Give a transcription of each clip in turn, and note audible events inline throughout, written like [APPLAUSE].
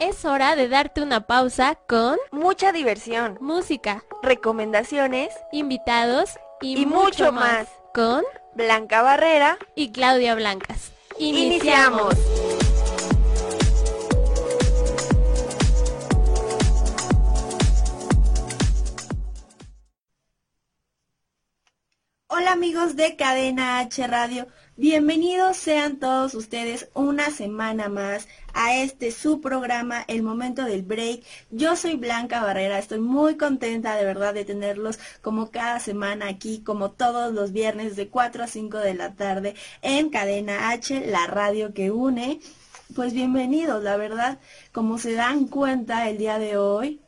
Es hora de darte una pausa con mucha diversión, música, recomendaciones, invitados y, y mucho más. con Blanca Barrera y Claudia Blancas. Iniciamos. Hola amigos de Cadena H Radio, bienvenidos sean todos ustedes una semana más a este su programa El Momento del Break. Yo soy Blanca Barrera, estoy muy contenta de verdad de tenerlos como cada semana aquí, como todos los viernes de 4 a 5 de la tarde en Cadena H, la radio que une. Pues bienvenidos, la verdad, como se dan cuenta el día de hoy,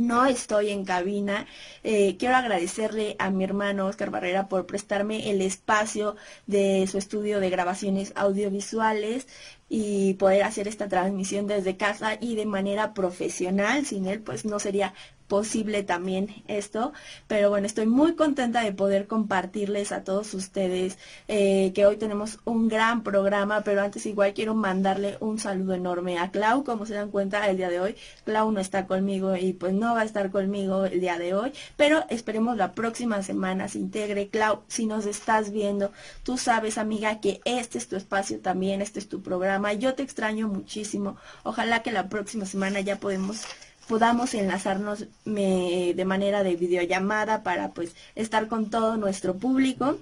no estoy en cabina. Eh, quiero agradecerle a mi hermano Oscar Barrera por prestarme el espacio de su estudio de grabaciones audiovisuales y poder hacer esta transmisión desde casa y de manera profesional. Sin él, pues no sería posible también esto. Pero bueno, estoy muy contenta de poder compartirles a todos ustedes eh, que hoy tenemos un gran programa, pero antes igual quiero mandarle un saludo enorme a Clau, como se dan cuenta el día de hoy. Clau no está conmigo y pues no va a estar conmigo el día de hoy, pero esperemos la próxima semana se integre. Clau, si nos estás viendo, tú sabes amiga que este es tu espacio también, este es tu programa. Yo te extraño muchísimo. Ojalá que la próxima semana ya podemos podamos enlazarnos de manera de videollamada para pues estar con todo nuestro público.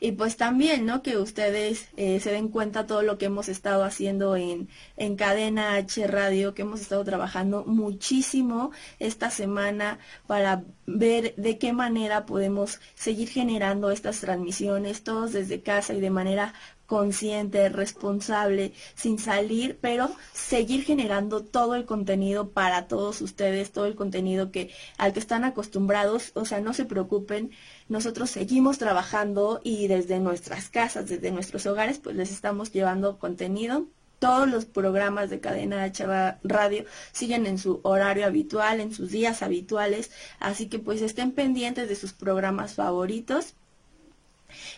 Y pues también, ¿no? Que ustedes eh, se den cuenta todo lo que hemos estado haciendo en, en Cadena H Radio, que hemos estado trabajando muchísimo esta semana para ver de qué manera podemos seguir generando estas transmisiones, todos desde casa y de manera consciente, responsable, sin salir, pero seguir generando todo el contenido para todos ustedes, todo el contenido que al que están acostumbrados, o sea, no se preocupen, nosotros seguimos trabajando y desde nuestras casas, desde nuestros hogares, pues les estamos llevando contenido. Todos los programas de Cadena H Radio siguen en su horario habitual, en sus días habituales, así que pues estén pendientes de sus programas favoritos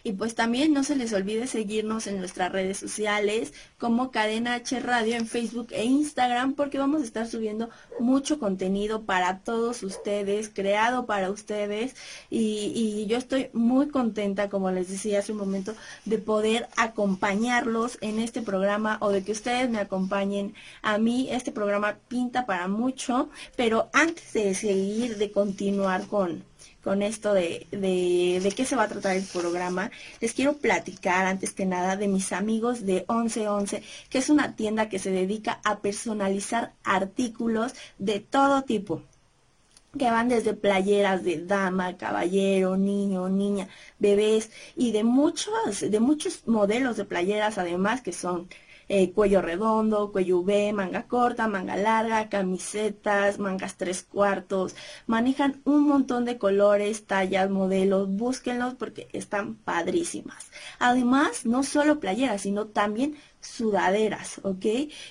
y pues también no se les olvide seguirnos en nuestras redes sociales como Cadena H Radio en Facebook e Instagram porque vamos a estar subiendo mucho contenido para todos ustedes, creado para ustedes y, yo estoy muy contenta, como les decía hace un momento, de poder acompañarlos en este programa o de que ustedes me acompañen a mí. Este programa pinta para mucho, pero antes de seguir, de continuar con con esto de, de, de, qué se va a tratar el programa, les quiero platicar antes que nada de mis amigos de 1111, que es una tienda que se dedica a personalizar artículos de todo tipo que van desde playeras de dama, caballero, niño, niña, bebés y de muchos, de muchos modelos de playeras además que son eh, cuello redondo, cuello V, manga corta, manga larga, camisetas, mangas tres cuartos, manejan un montón de colores, tallas, modelos, búsquenlos porque están padrísimas. Además, no solo playeras, sino también sudaderas, ¿ok?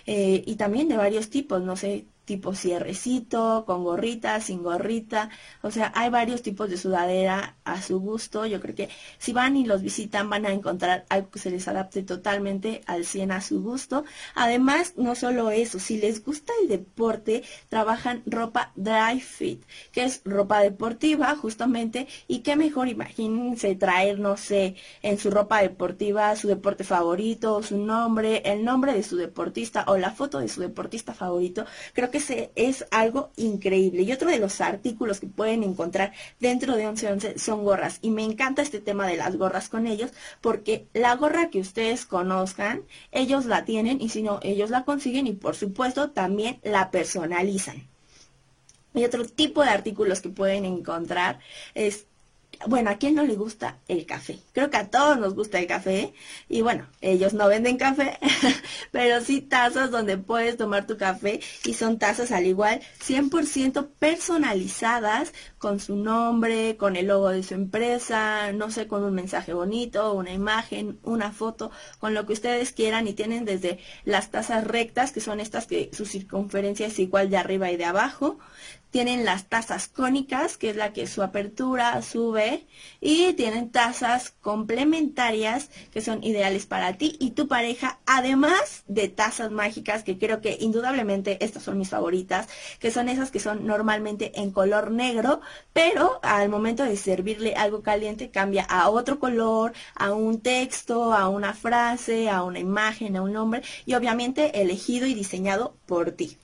Eh, y también de varios tipos, no sé, tipo cierrecito, con gorrita, sin gorrita. O sea, hay varios tipos de sudadera a su gusto. Yo creo que si van y los visitan van a encontrar algo que se les adapte totalmente al 100 a su gusto. Además, no solo eso, si les gusta el deporte, trabajan ropa dry fit, que es ropa deportiva justamente. Y qué mejor, imagínense traer, no sé, en su ropa deportiva su deporte favorito, su nombre, el nombre de su deportista o la foto de su deportista favorito. Creo que es algo increíble. Y otro de los artículos que pueden encontrar dentro de 1111 son gorras. Y me encanta este tema de las gorras con ellos porque la gorra que ustedes conozcan, ellos la tienen y si no, ellos la consiguen y por supuesto también la personalizan. Y otro tipo de artículos que pueden encontrar es bueno, ¿a quién no le gusta el café? Creo que a todos nos gusta el café. Y bueno, ellos no venden café, [LAUGHS] pero sí tazas donde puedes tomar tu café. Y son tazas al igual, 100% personalizadas con su nombre, con el logo de su empresa, no sé, con un mensaje bonito, una imagen, una foto, con lo que ustedes quieran. Y tienen desde las tazas rectas, que son estas que su circunferencia es igual de arriba y de abajo tienen las tazas cónicas, que es la que su apertura sube, y tienen tazas complementarias que son ideales para ti y tu pareja, además de tazas mágicas, que creo que indudablemente estas son mis favoritas, que son esas que son normalmente en color negro, pero al momento de servirle algo caliente cambia a otro color, a un texto, a una frase, a una imagen, a un nombre, y obviamente elegido y diseñado por ti.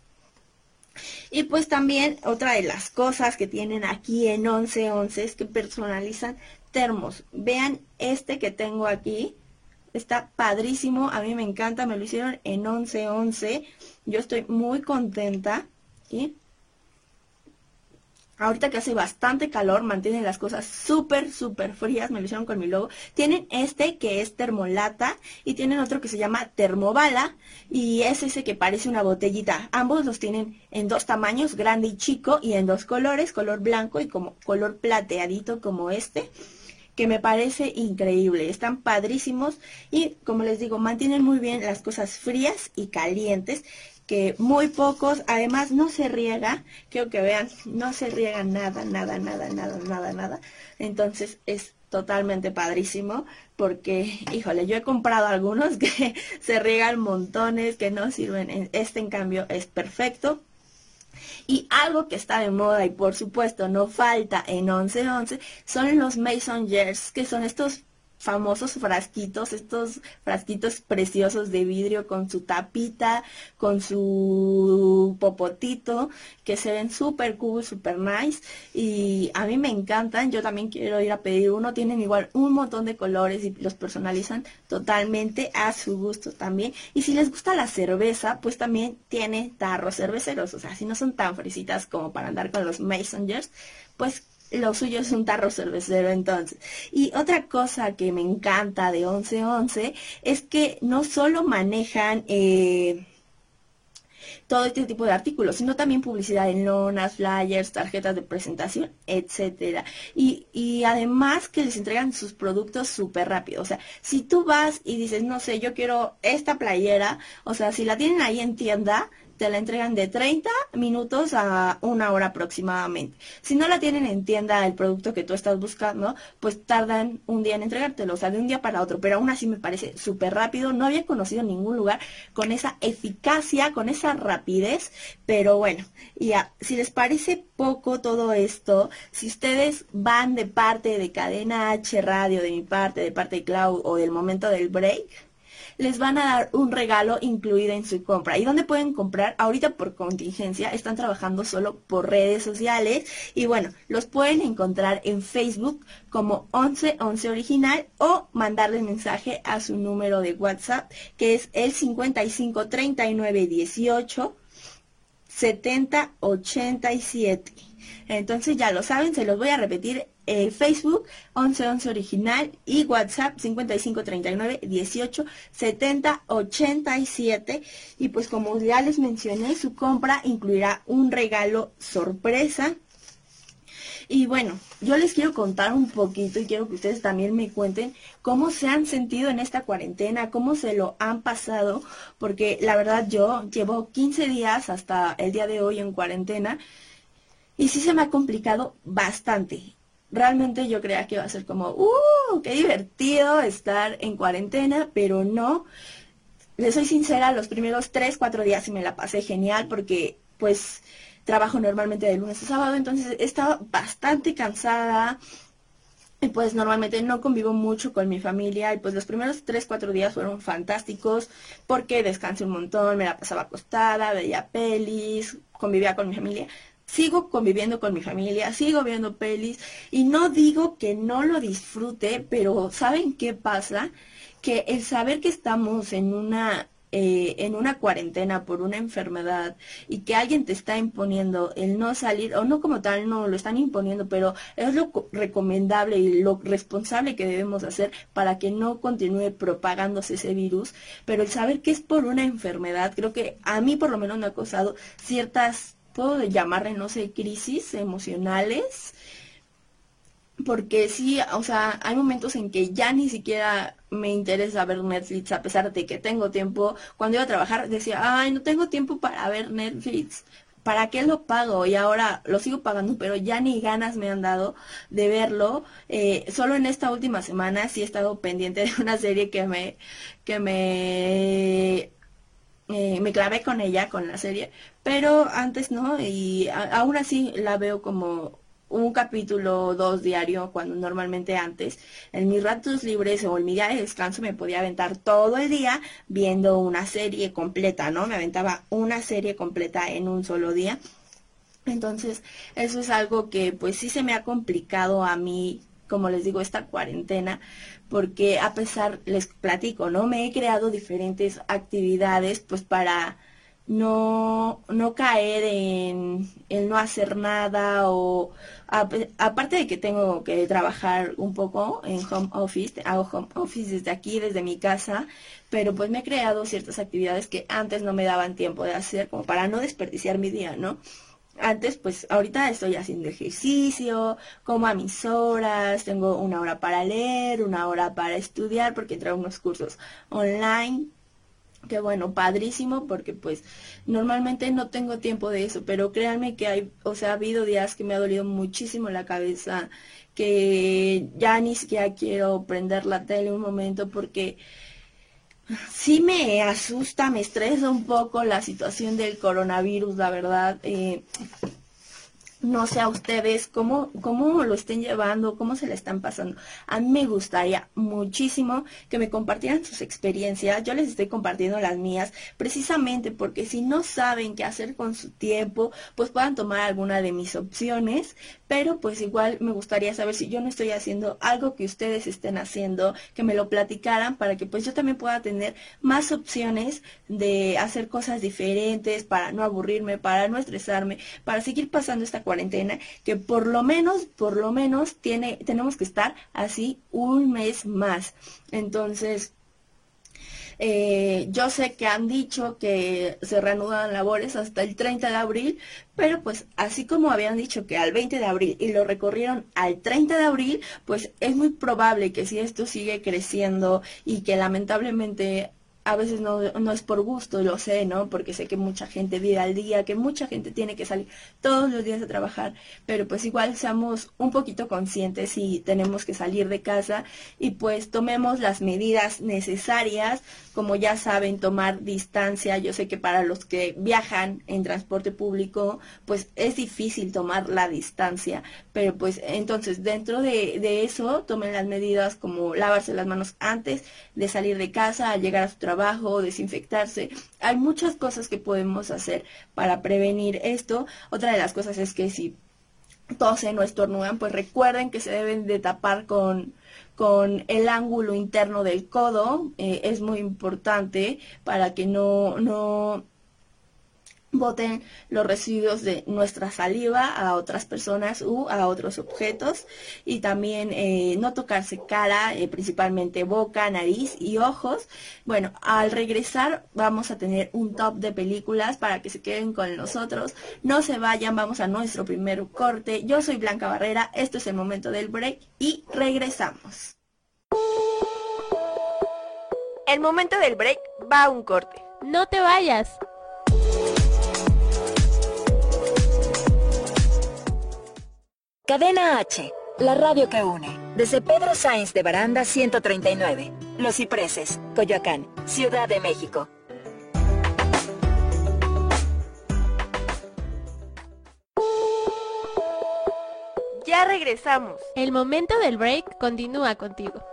Y pues también otra de las cosas que tienen aquí en 1111 es que personalizan termos. Vean este que tengo aquí. Está padrísimo, a mí me encanta, me lo hicieron en 1111. Yo estoy muy contenta. ¿sí? Ahorita que hace bastante calor, mantienen las cosas súper, súper frías. Me lo hicieron con mi logo. Tienen este que es termolata y tienen otro que se llama termobala y es ese que parece una botellita. Ambos los tienen en dos tamaños, grande y chico, y en dos colores, color blanco y como color plateadito como este que me parece increíble. Están padrísimos y como les digo, mantienen muy bien las cosas frías y calientes que muy pocos, además no se riega, quiero que vean, no se riega nada, nada, nada, nada, nada, nada. Entonces es totalmente padrísimo porque, híjole, yo he comprado algunos [LAUGHS] que se riegan montones, que no sirven. Este en cambio es perfecto. Y algo que está de moda y por supuesto no falta en 1111 son los Mason Jars, que son estos famosos frasquitos, estos frasquitos preciosos de vidrio con su tapita, con su popotito, que se ven súper cool, súper nice. Y a mí me encantan, yo también quiero ir a pedir uno, tienen igual un montón de colores y los personalizan totalmente a su gusto también. Y si les gusta la cerveza, pues también tiene tarros cerveceros, o sea, si no son tan fresitas como para andar con los Masongers, pues lo suyo es un tarro cervecero entonces. Y otra cosa que me encanta de 1111 es que no solo manejan eh, todo este tipo de artículos, sino también publicidad en lonas, flyers, tarjetas de presentación, etcétera. Y, y además que les entregan sus productos súper rápido. O sea, si tú vas y dices, no sé, yo quiero esta playera, o sea, si la tienen ahí en tienda, te la entregan de 30 minutos a una hora aproximadamente. Si no la tienen en tienda el producto que tú estás buscando, pues tardan un día en entregártelo, o sea, de un día para otro, pero aún así me parece súper rápido. No había conocido ningún lugar con esa eficacia, con esa rapidez, pero bueno, y si les parece poco todo esto, si ustedes van de parte de Cadena H Radio, de mi parte, de parte de Cloud o del momento del break, les van a dar un regalo incluido en su compra. ¿Y dónde pueden comprar? Ahorita por contingencia están trabajando solo por redes sociales y bueno, los pueden encontrar en Facebook como 1111 original o mandarle mensaje a su número de WhatsApp que es el 55 39 18 70 87. Entonces ya lo saben, se los voy a repetir eh, Facebook 1111 original y WhatsApp 5539 18 70 87 y pues como ya les mencioné su compra incluirá un regalo sorpresa. Y bueno, yo les quiero contar un poquito y quiero que ustedes también me cuenten cómo se han sentido en esta cuarentena, cómo se lo han pasado, porque la verdad yo llevo 15 días hasta el día de hoy en cuarentena y sí se me ha complicado bastante realmente yo creía que iba a ser como, ¡uh! ¡Qué divertido estar en cuarentena! Pero no. Les soy sincera, los primeros tres, cuatro días sí me la pasé genial porque pues trabajo normalmente de lunes a sábado, entonces estaba bastante cansada. Y pues normalmente no convivo mucho con mi familia y pues los primeros tres, cuatro días fueron fantásticos porque descansé un montón, me la pasaba acostada, veía pelis, convivía con mi familia sigo conviviendo con mi familia, sigo viendo pelis y no digo que no lo disfrute, pero ¿saben qué pasa? Que el saber que estamos en una eh, en una cuarentena por una enfermedad y que alguien te está imponiendo el no salir, o no como tal, no lo están imponiendo, pero es lo recomendable y lo responsable que debemos hacer para que no continúe propagándose ese virus, pero el saber que es por una enfermedad, creo que a mí por lo menos me ha causado ciertas, puedo llamarle, no sé, crisis emocionales, porque sí, o sea, hay momentos en que ya ni siquiera me interesa ver Netflix a pesar de que tengo tiempo. Cuando iba a trabajar decía, ay, no tengo tiempo para ver Netflix. ¿Para qué lo pago? Y ahora lo sigo pagando, pero ya ni ganas me han dado de verlo. Eh, solo en esta última semana sí he estado pendiente [LAUGHS] de una serie que me, que me eh, me clavé con ella, con la serie, pero antes no, y aún así la veo como un capítulo dos diario cuando normalmente antes en mis ratos libres o en mi día de descanso me podía aventar todo el día viendo una serie completa, ¿no? Me aventaba una serie completa en un solo día. Entonces, eso es algo que pues sí se me ha complicado a mí, como les digo, esta cuarentena, porque a pesar, les platico, ¿no? Me he creado diferentes actividades pues para no, no caer en el no hacer nada o aparte de que tengo que trabajar un poco en home office, hago home office desde aquí, desde mi casa, pero pues me he creado ciertas actividades que antes no me daban tiempo de hacer como para no desperdiciar mi día, ¿no? Antes, pues ahorita estoy haciendo ejercicio, como a mis horas, tengo una hora para leer, una hora para estudiar, porque a unos cursos online que bueno, padrísimo porque pues normalmente no tengo tiempo de eso, pero créanme que hay, o sea, ha habido días que me ha dolido muchísimo la cabeza, que ya ni siquiera quiero prender la tele un momento porque sí me asusta, me estresa un poco la situación del coronavirus, la verdad. Eh, no sé a ustedes cómo, cómo lo estén llevando, cómo se le están pasando. A mí me gustaría muchísimo que me compartieran sus experiencias. Yo les estoy compartiendo las mías, precisamente porque si no saben qué hacer con su tiempo, pues puedan tomar alguna de mis opciones. Pero pues igual me gustaría saber si yo no estoy haciendo algo que ustedes estén haciendo, que me lo platicaran para que pues yo también pueda tener más opciones de hacer cosas diferentes, para no aburrirme, para no estresarme, para seguir pasando esta cuarentena, que por lo menos, por lo menos tiene, tenemos que estar así un mes más. Entonces, eh, yo sé que han dicho que se reanudan labores hasta el 30 de abril, pero pues así como habían dicho que al 20 de abril y lo recorrieron al 30 de abril, pues es muy probable que si esto sigue creciendo y que lamentablemente a veces no, no, es por gusto, lo sé, ¿no? Porque sé que mucha gente vive al día, que mucha gente tiene que salir todos los días a trabajar, pero pues igual seamos un poquito conscientes y tenemos que salir de casa y pues tomemos las medidas necesarias, como ya saben, tomar distancia. Yo sé que para los que viajan en transporte público, pues es difícil tomar la distancia, pero pues entonces dentro de, de eso tomen las medidas como lavarse las manos antes de salir de casa, al llegar a su trabajo, desinfectarse. Hay muchas cosas que podemos hacer para prevenir esto. Otra de las cosas es que si tosen o estornudan, pues recuerden que se deben de tapar con, con el ángulo interno del codo. Eh, es muy importante para que no, no boten los residuos de nuestra saliva a otras personas u a otros objetos y también eh, no tocarse cara, eh, principalmente boca, nariz y ojos. Bueno, al regresar vamos a tener un top de películas para que se queden con nosotros. No se vayan, vamos a nuestro primer corte. Yo soy Blanca Barrera, esto es el momento del break y regresamos. El momento del break va a un corte. No te vayas. Cadena H, la radio que une. Desde Pedro Sainz de Baranda 139, Los Cipreses, Coyoacán, Ciudad de México. Ya regresamos. El momento del break continúa contigo.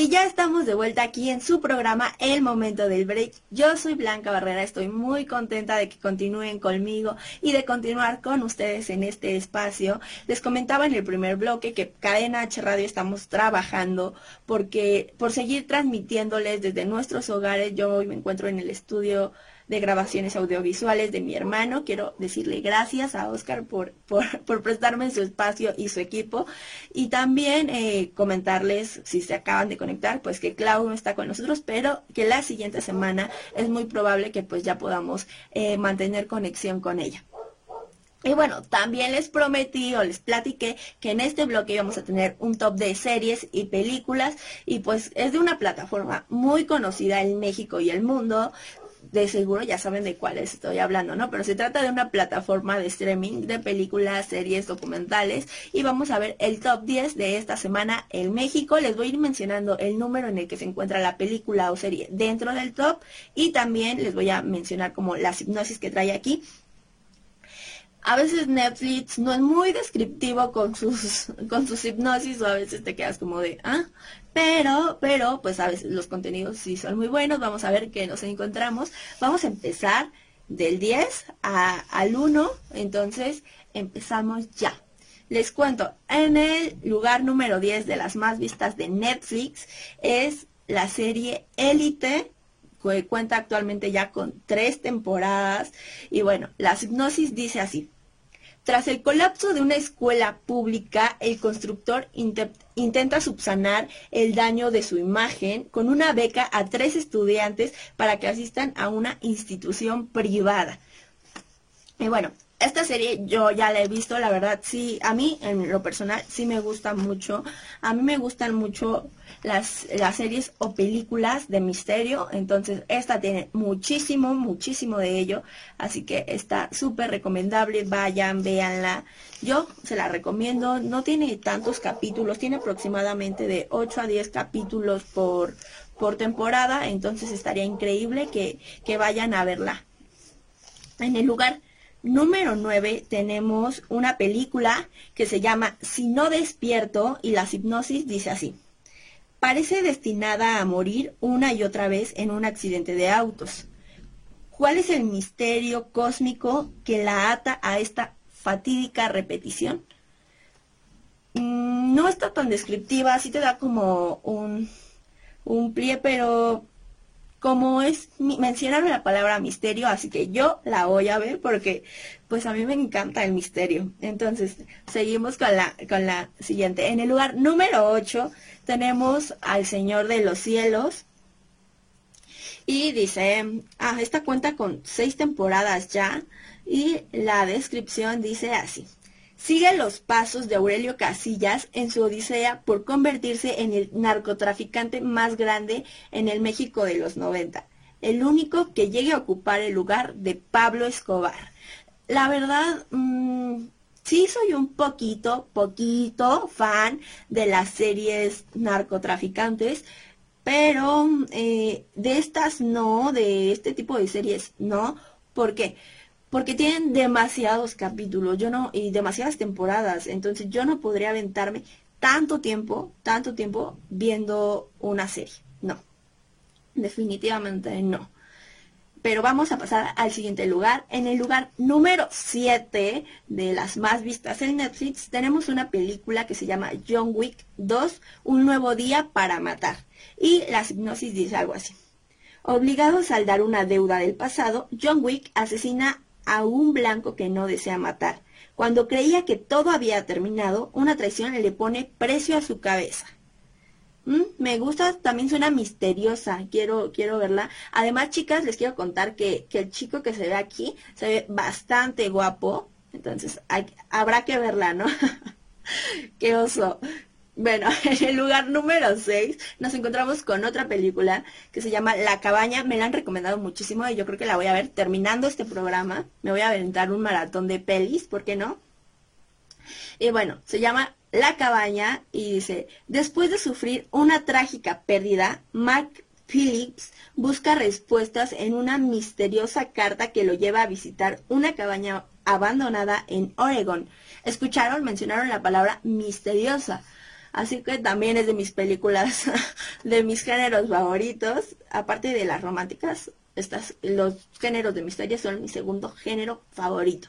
Y ya estamos de vuelta aquí en su programa El Momento del Break. Yo soy Blanca Barrera, estoy muy contenta de que continúen conmigo y de continuar con ustedes en este espacio. Les comentaba en el primer bloque que Cadena H Radio estamos trabajando porque por seguir transmitiéndoles desde nuestros hogares. Yo hoy me encuentro en el estudio de grabaciones audiovisuales de mi hermano. Quiero decirle gracias a Oscar por, por, prestarme su espacio y su equipo. Y también eh, comentarles, si se acaban de conectar, pues que Clau no está con nosotros, pero que la siguiente semana es muy probable que pues ya podamos eh, mantener conexión con ella. Y bueno, también les prometí o les platiqué que en este bloque íbamos a tener un top de series y películas y pues es de una plataforma muy conocida en México y el mundo de seguro ya saben de cuáles estoy hablando, ¿no? Pero se trata de una plataforma de streaming de películas, series, documentales y vamos a ver el top 10 de esta semana en México. Les voy a ir mencionando el número en el que se encuentra la película o serie dentro del top y también les voy a mencionar como las hipnosis que trae aquí a veces Netflix no es muy descriptivo con sus, [LAUGHS] con sus hipnosis o a veces te quedas como de, ah, pero, pero, pues veces los contenidos sí son muy buenos. Vamos a ver qué nos encontramos. Vamos a empezar del 10 al 1. Entonces, empezamos ya. Les cuento, en el lugar número 10 de las más vistas de Netflix es la serie Élite, que cuenta actualmente ya con tres temporadas. Y bueno, la hipnosis dice así. Tras el colapso de una escuela pública, el constructor intenta subsanar el daño de su imagen con una beca a tres estudiantes para que asistan a una institución privada. Y bueno, esta serie yo ya la he visto, la verdad sí, a mí en lo personal sí me gusta mucho. A mí me gustan mucho las, las series o películas de misterio, entonces esta tiene muchísimo, muchísimo de ello, así que está súper recomendable, vayan, véanla. Yo se la recomiendo, no tiene tantos capítulos, tiene aproximadamente de 8 a 10 capítulos por, por temporada, entonces estaría increíble que, que vayan a verla. En el lugar Número 9 tenemos una película que se llama Si no despierto y la hipnosis dice así. Parece destinada a morir una y otra vez en un accidente de autos. ¿Cuál es el misterio cósmico que la ata a esta fatídica repetición? Mm, no está tan descriptiva, sí te da como un, un plie, pero como es, mencionaron la palabra misterio, así que yo la voy a ver porque pues a mí me encanta el misterio. Entonces, seguimos con la, con la siguiente. En el lugar número 8 tenemos al Señor de los Cielos. Y dice, ah, esta cuenta con seis temporadas ya. Y la descripción dice así sigue los pasos de Aurelio Casillas en su odisea por convertirse en el narcotraficante más grande en el México de los 90, el único que llegue a ocupar el lugar de Pablo Escobar. La verdad, mm, sí soy un poquito, poquito fan de las series narcotraficantes, pero eh, de estas no, de este tipo de series no. ¿Por qué? Porque tienen demasiados capítulos, yo no, y demasiadas temporadas, entonces yo no podría aventarme tanto tiempo, tanto tiempo viendo una serie. No. Definitivamente no. Pero vamos a pasar al siguiente lugar. En el lugar número 7 de las más vistas en Netflix tenemos una película que se llama John Wick 2, Un nuevo día para matar. Y la hipnosis dice algo así. Obligado a saldar una deuda del pasado, John Wick asesina a un blanco que no desea matar. Cuando creía que todo había terminado, una traición le pone precio a su cabeza. Mm, me gusta, también suena misteriosa, quiero, quiero verla. Además, chicas, les quiero contar que, que el chico que se ve aquí se ve bastante guapo, entonces habrá que verla, ¿no? [LAUGHS] Qué oso. Bueno, [LAUGHS] en el lugar número 6 nos encontramos con otra película que se llama La Cabaña. Me la han recomendado muchísimo y yo creo que la voy a ver terminando este programa. Me voy a aventar un maratón de pelis, ¿por qué no? Y bueno, se llama La Cabaña y dice, después de sufrir una trágica pérdida, Mark Phillips busca respuestas en una misteriosa carta que lo lleva a visitar una cabaña abandonada en Oregon. ¿Escucharon? Mencionaron la palabra misteriosa Así que también es de mis películas, [LAUGHS] de mis géneros favoritos. Aparte de las románticas, estas, los géneros de misterio son mi segundo género favorito.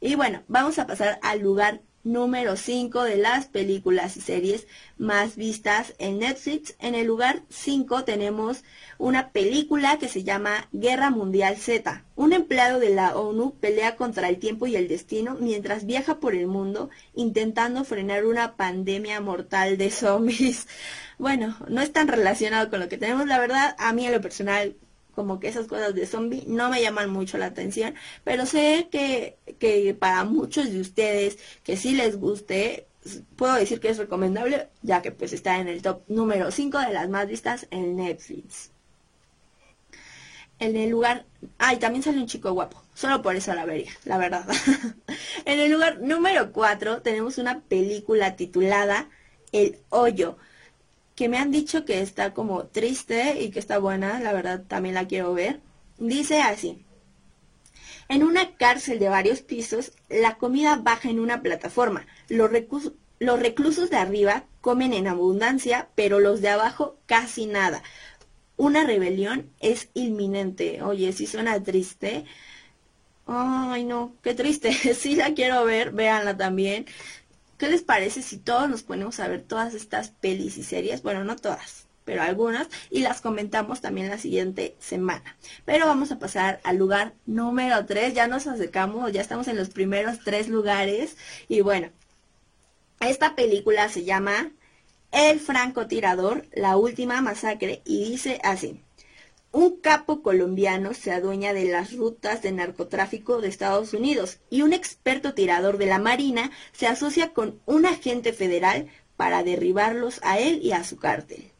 Y bueno, vamos a pasar al lugar número 5 de las películas y series más vistas en Netflix. En el lugar 5 tenemos una película que se llama Guerra Mundial Z. Un empleado de la ONU pelea contra el tiempo y el destino mientras viaja por el mundo intentando frenar una pandemia mortal de [LAUGHS] zombies. Bueno, no es tan relacionado con lo que tenemos, la verdad, a mí en lo personal como que esas cosas de zombie no me llaman mucho la atención, pero sé que, que para muchos de ustedes que sí les guste, puedo decir que es recomendable, ya que pues está en el top número 5 de las más vistas en Netflix. En el lugar, ay, también sale un chico guapo, solo por eso la vería, la verdad. [LAUGHS] en el lugar número 4 tenemos una película titulada El Hoyo que me han dicho que está como triste y que está buena, la verdad también la quiero ver. Dice así. En una cárcel de varios pisos, la comida baja en una plataforma. Los, reclusos de arriba comen en abundancia, pero los de abajo casi nada. Una rebelión es inminente. Oye, si suena triste. Ay, no, qué triste. [LAUGHS] sí la quiero ver, véanla también. ¿Qué les parece si todos nos ponemos a ver todas estas pelis y series? Bueno, no todas, pero algunas, y las comentamos también la siguiente semana. Pero vamos a pasar al lugar número 3, ya nos acercamos, ya estamos en los primeros tres lugares, y bueno, esta película se llama El francotirador, la última masacre, y dice así. Un capo colombiano se adueña de las rutas de narcotráfico de Estados Unidos y un experto tirador de la Marina se asocia con un agente federal para derribarlos a él y a su cártel.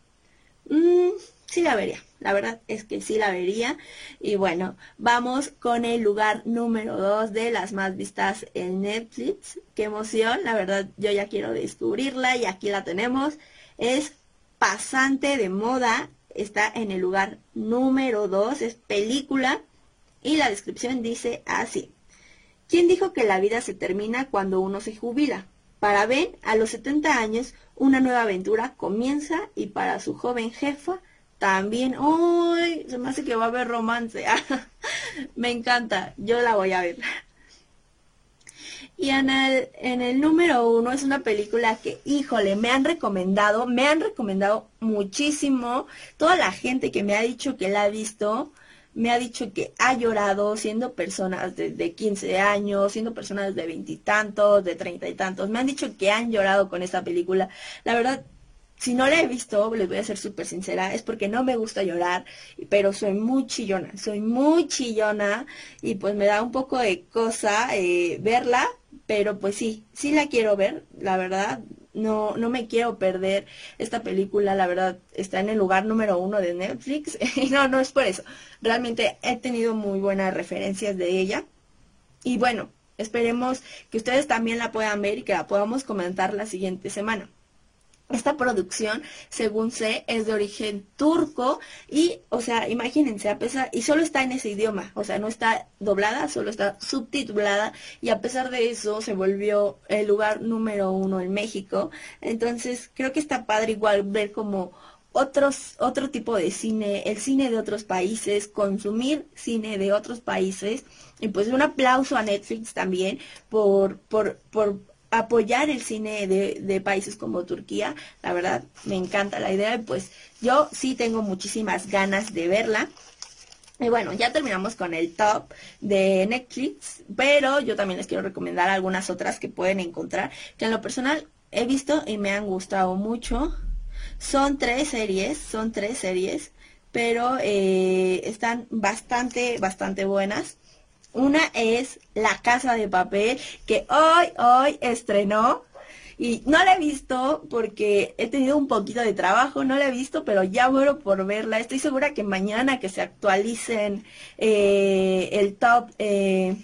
Mm, sí la vería, la verdad es que sí la vería. Y bueno, vamos con el lugar número 2 de las más vistas en Netflix. Qué emoción, la verdad yo ya quiero descubrirla y aquí la tenemos. Es Pasante de Moda está en el lugar número 2, es película, y la descripción dice así. ¿Quién dijo que la vida se termina cuando uno se jubila? Para Ben, a los 70 años, una nueva aventura comienza y para su joven jefa también. ¡Uy! Se me hace que va a haber romance. [LAUGHS] me encanta. Yo la voy a ver. Y en el, número uno es una película que, híjole, me han recomendado, me han recomendado muchísimo. Toda la gente que me ha dicho que la ha visto, me ha dicho que ha llorado siendo personas de, de 15 años, siendo personas de veintitantos, de treinta y tantos. Me han dicho que han llorado con esta película. La verdad, si no la he visto, les voy a ser súper sincera, es porque no me gusta llorar, pero soy muy chillona, soy muy chillona y pues me da un poco de cosa eh, verla, pero pues sí, sí la quiero ver, la verdad, no, no me quiero perder esta película, la verdad, está en el lugar número uno de Netflix, [LAUGHS] y no, no es por eso, realmente he tenido muy buenas referencias de ella, y bueno, esperemos que ustedes también la puedan ver y que la podamos comentar la siguiente semana. Esta producción, según sé, es de origen turco y, o sea, imagínense, a pesar, y solo está en ese idioma, o sea, no está doblada, solo está subtitulada y a pesar de eso se volvió el lugar número uno en México. Entonces, creo que está padre igual ver como otros, otro tipo de cine, el cine de otros países, consumir cine de otros países. Y pues un aplauso a Netflix también por, por, por apoyar el cine de, países como Turquía. La verdad, me encanta la idea. Pues yo sí tengo muchísimas ganas de verla. Y bueno, ya terminamos con el top de Netflix, pero yo también les quiero recomendar algunas otras que pueden encontrar, que en lo personal he visto y me han gustado mucho. Son tres series, son tres series, pero eh, están bastante, bastante buenas. Una es La Casa de Papel, que hoy, hoy estrenó. Y no la he visto porque he tenido un poquito de trabajo, no la he visto, pero ya muero por verla. Estoy segura que mañana que se actualicen eh, el top eh,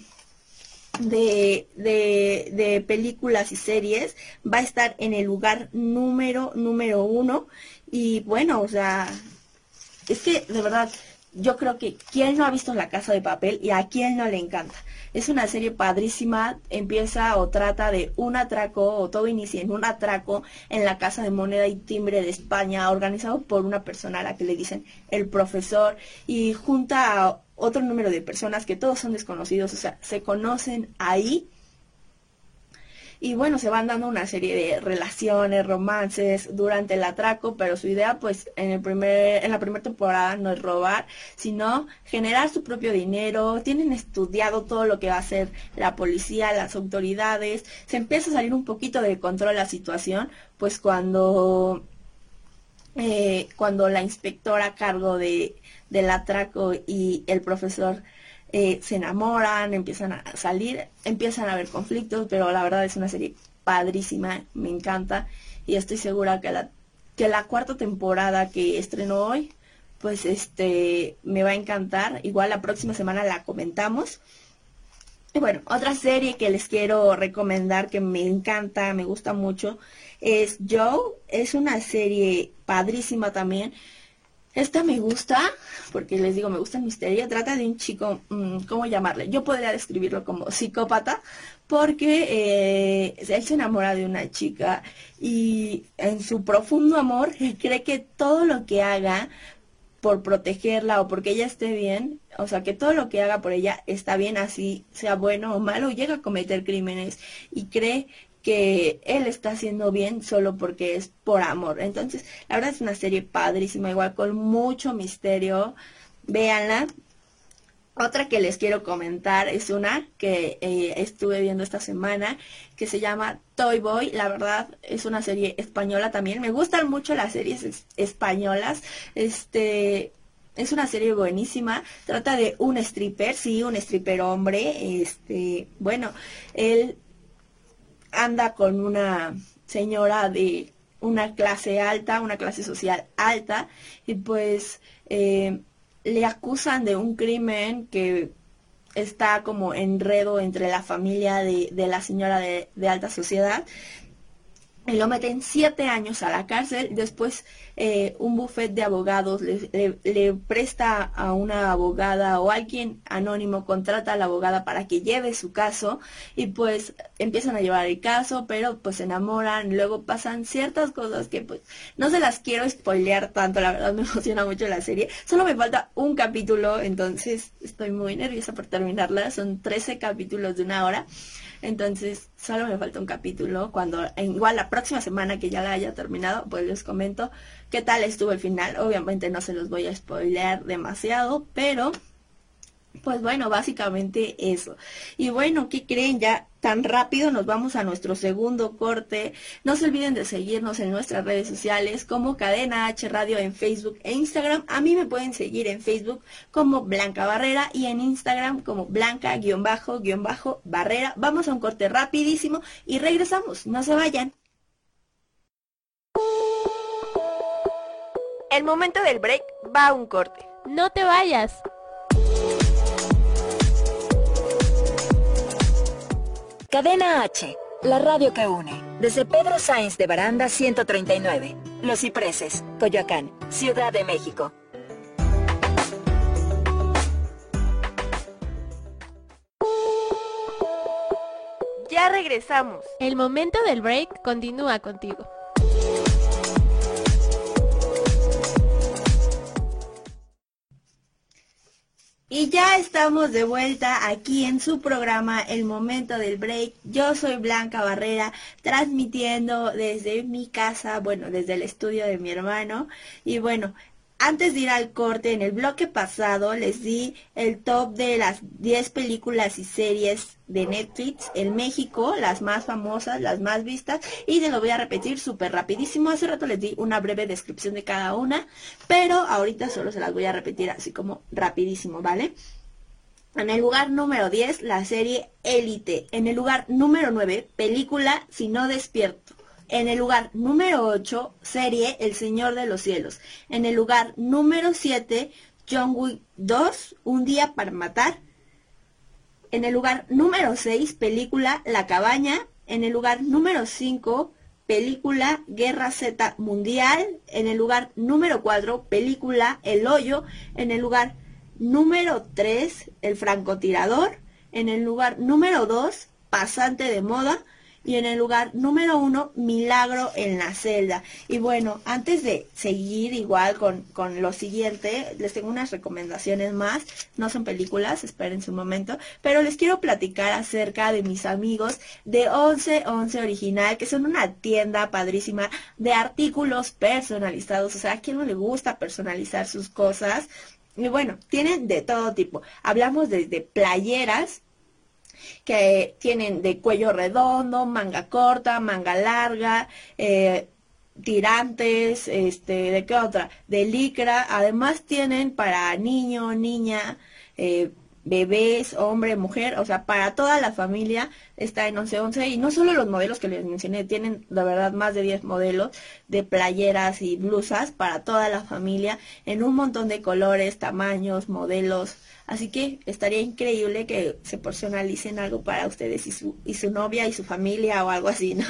de, de, de, películas y series, va a estar en el lugar número, número uno. Y bueno, o sea, es que de verdad, yo creo que quién no ha visto La Casa de Papel y a quién no le encanta. Es una serie padrísima, empieza o trata de un atraco o todo inicia en un atraco en la Casa de Moneda y Timbre de España, organizado por una persona a la que le dicen el profesor y junta a otro número de personas que todos son desconocidos, o sea, se conocen ahí y bueno, se van dando una serie de relaciones, romances durante el atraco, pero su idea pues en, el primer, en la primera temporada no es robar, sino generar su propio dinero, tienen estudiado todo lo que va a hacer la policía, las autoridades, se empieza a salir un poquito de control la situación, pues cuando, eh, cuando la inspectora a cargo de, del atraco y el profesor eh, se enamoran, empiezan a salir, empiezan a haber conflictos, pero la verdad es una serie padrísima, me encanta y estoy segura que la, que la cuarta temporada que estrenó hoy, pues este, me va a encantar. Igual la próxima semana la comentamos. Y bueno, otra serie que les quiero recomendar que me encanta, me gusta mucho, es Joe. Es una serie padrísima también. Esta me gusta, porque les digo, me gusta el misterio. Trata de un chico, mm, ¿cómo llamarle? Yo podría describirlo como psicópata, porque eh, él se enamora de una chica y en su profundo amor cree que todo lo que haga por protegerla o porque ella esté bien, o sea, que todo lo que haga por ella está bien, así sea bueno o malo, llega a cometer crímenes y cree que él está haciendo bien solo porque es por amor. Entonces, la verdad es una serie padrísima, igual con mucho misterio. Véanla. Otra que les quiero comentar es una que eh, estuve viendo esta semana que se llama Toy Boy. La verdad es una serie española también. Me gustan mucho las series españolas. Este es una serie buenísima. Trata de un stripper, sí, un stripper hombre. Este, bueno, él anda con una señora de una clase alta, una clase social alta, y pues eh, le acusan de un crimen que está como enredo entre la familia de, la señora de, de alta sociedad y lo meten siete años a la cárcel. Después eh, un buffet de abogados le, presta a una abogada o alguien anónimo contrata a la abogada para que lleve su caso y pues empiezan a llevar el caso, pero pues se enamoran. Luego pasan ciertas cosas que pues no se las quiero spoilear tanto. La verdad [LAUGHS] me emociona mucho la serie. Solo me falta un capítulo, entonces estoy muy nerviosa por terminarla. Son 13 capítulos de una hora. Entonces, solo me falta un capítulo. Cuando, igual la próxima semana que ya la haya terminado, pues les comento qué tal estuvo el final. Obviamente no se los voy a spoilear demasiado, pero pues bueno, básicamente eso. Y bueno, ¿qué creen? Ya tan rápido nos vamos a nuestro segundo corte. No se olviden de seguirnos en nuestras redes sociales como Cadena H Radio en Facebook e Instagram. A mí me pueden seguir en Facebook como Blanca Barrera y en Instagram como Blanca-Barrera. Vamos a un corte rapidísimo y regresamos. No se vayan. El momento del break va a un corte. No te vayas. Cadena H, la radio que une. Desde Pedro Sáenz de Baranda 139, Los Cipreses, Coyoacán, Ciudad de México. Ya regresamos. El momento del break continúa contigo. Y ya estamos de vuelta aquí en su programa El Momento del Break. Yo soy Blanca Barrera, transmitiendo desde mi casa, bueno, desde el estudio de mi hermano. Y bueno, antes de ir al corte, en el bloque pasado les di el top de las 10 películas y series de Netflix en México, las más famosas, las más vistas, y se lo voy a repetir súper rapidísimo. Hace rato les di una breve descripción de cada una, pero ahorita solo se las voy a repetir así como rapidísimo, ¿vale? En el lugar número 10, la serie Élite. En el lugar número 9, película Si no despierto. En el lugar número 8, serie El Señor de los Cielos. En el lugar número 7, John Wick 2, Un día para matar. En el lugar número 6, película La Cabaña. En el lugar número 5, película Guerra Z Mundial. En el lugar número 4, película El Hoyo. En el lugar número 3, el francotirador. En el lugar número 2, pasante de moda y en el lugar número uno, Milagro en la celda. Y bueno, antes de seguir igual con, con lo siguiente, les tengo unas recomendaciones más. No son películas, esperen un momento, pero les quiero platicar acerca de mis amigos de 1111 Original, que son una tienda padrísima de artículos personalizados. O sea, a quien no le gusta personalizar sus cosas. Y bueno, tienen de todo tipo. Hablamos desde playeras, que tienen de cuello redondo, manga corta, manga larga, eh, tirantes, este, ¿de qué otra? De licra. Además tienen para niño, niña, eh, bebés, hombre, mujer, o sea, para toda la familia está en 1111 y no solo los modelos que les mencioné, tienen la verdad más de 10 modelos de playeras y blusas para toda la familia en un montón de colores, tamaños, modelos, Así que estaría increíble que se personalicen algo para ustedes y su, y su novia y su familia o algo así, ¿no?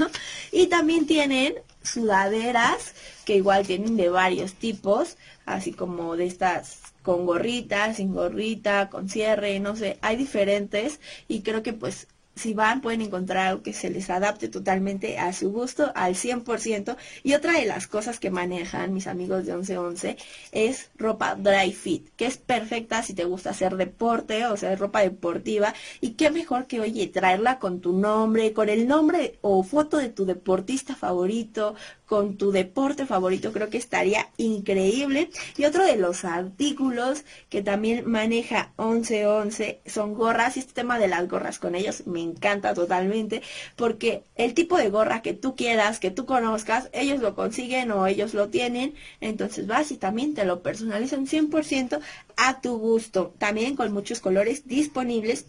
Y también tienen sudaderas que igual tienen de varios tipos, así como de estas con gorrita, sin gorrita, con cierre, no sé, hay diferentes y creo que pues si van pueden encontrar algo que se les adapte totalmente a su gusto al 100%. Y otra de las cosas que manejan mis amigos de 1111 es ropa dry fit, que es perfecta si te gusta hacer deporte, o sea, ropa deportiva. Y qué mejor que, oye, traerla con tu nombre, con el nombre o foto de tu deportista favorito, con tu deporte favorito, creo que estaría increíble. Y otro de los artículos que también maneja 1111 son gorras y este tema de las gorras con ellos me encanta totalmente porque el tipo de gorra que tú quieras, que tú conozcas, ellos lo consiguen o ellos lo tienen, entonces vas y también te lo personalizan 100% a tu gusto, también con muchos colores disponibles.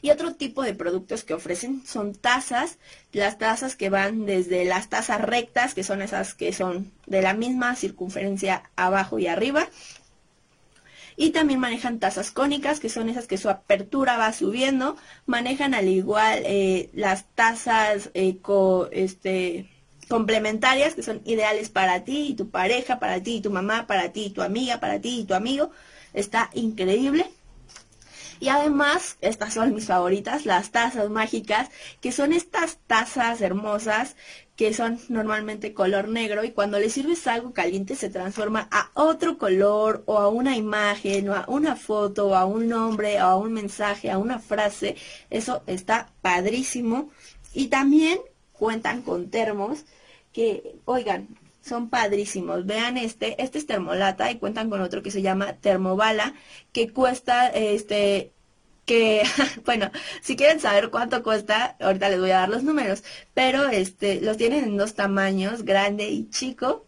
Y otro tipo de productos que ofrecen son tazas, las tazas que van desde las tazas rectas, que son esas que son de la misma circunferencia abajo y arriba, y también manejan tazas cónicas, que son esas que su apertura va subiendo. Manejan al igual eh, las tazas eh, este, complementarias, que son ideales para ti y tu pareja, para ti y tu mamá, para ti y tu amiga, para ti y tu amigo. Está increíble. Y además, estas son mis favoritas, las tazas mágicas, que son estas tazas hermosas que son normalmente color negro y cuando le sirves algo caliente se transforma a otro color o a una imagen o a una foto o a un nombre o a un mensaje, a una frase. Eso está padrísimo. Y también cuentan con termos que, oigan, son padrísimos. Vean este, este es termolata y cuentan con otro que se llama termobala, que cuesta, este, que, [LAUGHS] bueno, si quieren saber cuánto cuesta, ahorita les voy a dar los números, pero este, los tienen en dos tamaños, grande y chico,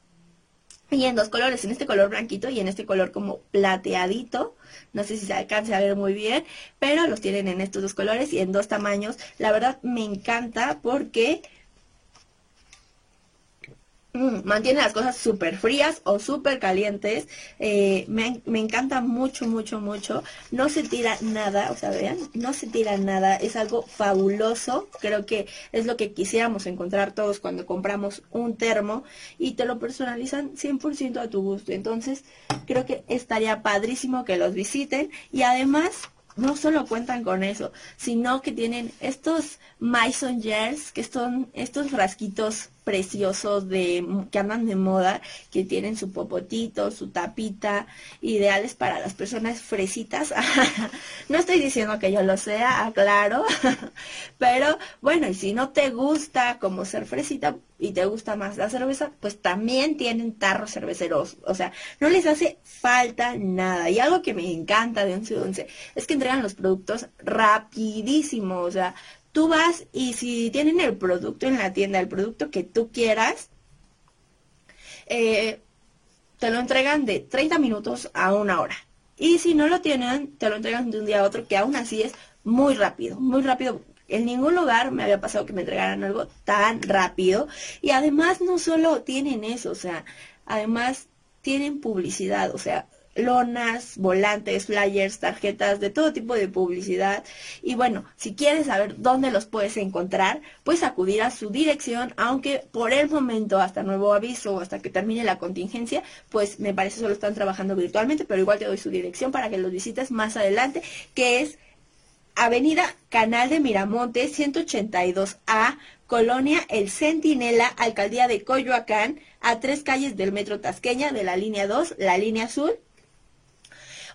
y en dos colores, en este color blanquito y en este color como plateadito. No sé si se alcance a ver muy bien, pero los tienen en estos dos colores y en dos tamaños. La verdad me encanta porque mantiene las cosas súper frías o súper calientes. Eh, me, me, encanta mucho, mucho, mucho. No se tira nada, o sea, vean, no se tira nada. Es algo fabuloso. Creo que es lo que quisiéramos encontrar todos cuando compramos un termo y te lo personalizan 100% a tu gusto. Entonces, creo que estaría padrísimo que los visiten y además no solo cuentan con eso, sino que tienen estos Mason jars, que son estos frasquitos preciosos de que andan de moda, que tienen su popotito, su tapita, ideales para las personas fresitas. [LAUGHS] no estoy diciendo que yo lo sea, aclaro, [LAUGHS] pero bueno, y si no te gusta como ser fresita y te gusta más la cerveza, pues también tienen tarros cerveceros, o sea, no les hace falta nada. Y algo que me encanta de 1111 es que entregan los productos rapidísimo, o sea, tú vas y si tienen el producto en la tienda, el producto que tú quieras, eh, te lo entregan de 30 minutos a una hora. Y si no lo tienen, te lo entregan de un día a otro, que aún así es muy rápido, muy rápido. En ningún lugar me había pasado que me entregaran algo tan rápido. Y además no solo tienen eso, o sea, además tienen publicidad, o sea, lonas, volantes, flyers, tarjetas, de todo tipo de publicidad. Y bueno, si quieres saber dónde los puedes encontrar, puedes acudir a su dirección, aunque por el momento, hasta nuevo aviso o hasta que termine la contingencia, pues me parece solo están trabajando virtualmente, pero igual te doy su dirección para que los visites más adelante, que es Avenida Canal de Miramonte 182A, Colonia El Centinela, Alcaldía de Coyoacán, a tres calles del Metro Tasqueña de la línea 2, la línea azul.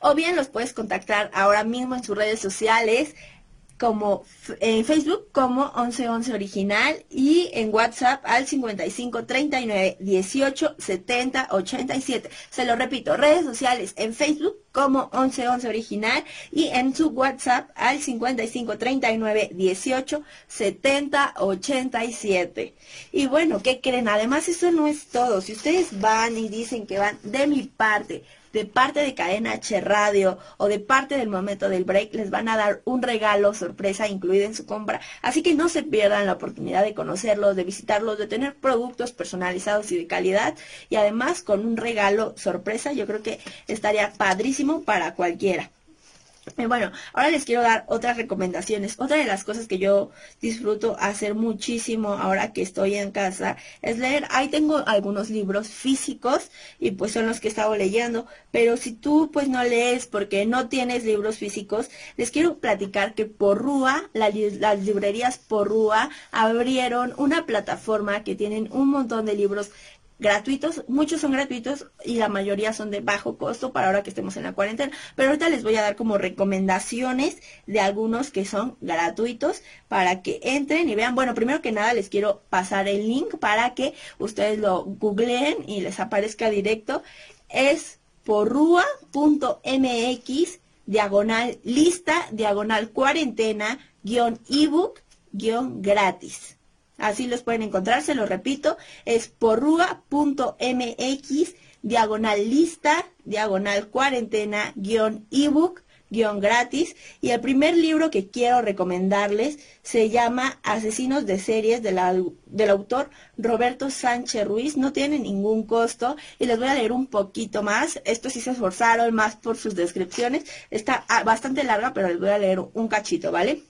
O bien los puedes contactar ahora mismo en sus redes sociales como en Facebook como 1111 original y en WhatsApp al 55 39 18 70 87. Se lo repito, redes sociales en Facebook como 1111 original y en su WhatsApp al 55 39 18 70 87. Y bueno, ¿qué creen? Además eso no es todo. Si ustedes van y dicen que van de mi parte de parte de Cadena H Radio o de parte del momento del break les van a dar un regalo sorpresa incluido en su compra. Así que no se pierdan la oportunidad de conocerlos, de visitarlos, de tener productos personalizados y de calidad y además con un regalo sorpresa. Yo creo que estaría padrísimo para cualquiera. Y bueno, ahora les quiero dar otras recomendaciones. Otra de las cosas que yo disfruto hacer muchísimo ahora que estoy en casa es leer. Ahí tengo algunos libros físicos y pues son los que he estado leyendo. Pero si tú pues no lees porque no tienes libros físicos, les quiero platicar que por Rúa, las librerías por Rúa abrieron una plataforma que tienen un montón de libros gratuitos, muchos son gratuitos y la mayoría son de bajo costo para ahora que estemos en la cuarentena. Pero ahorita les voy a dar como recomendaciones de algunos que son gratuitos para que entren y vean. Bueno, primero que nada les quiero pasar el link para que ustedes lo googleen y les aparezca directo. Es porrua.mx diagonal lista diagonal cuarentena guion ebook guion gratis. Así los pueden encontrar, se lo repito, es porrua.mx diagonal lista, diagonal cuarentena, guion ebook, guion gratis. Y el primer libro que quiero recomendarles se llama Asesinos de series del autor Roberto Sánchez Ruiz. No tiene ningún costo y les voy a leer un poquito más. Esto sí se esforzaron más por sus descripciones. Está ah, bastante larga, pero les voy a leer un cachito, ¿vale?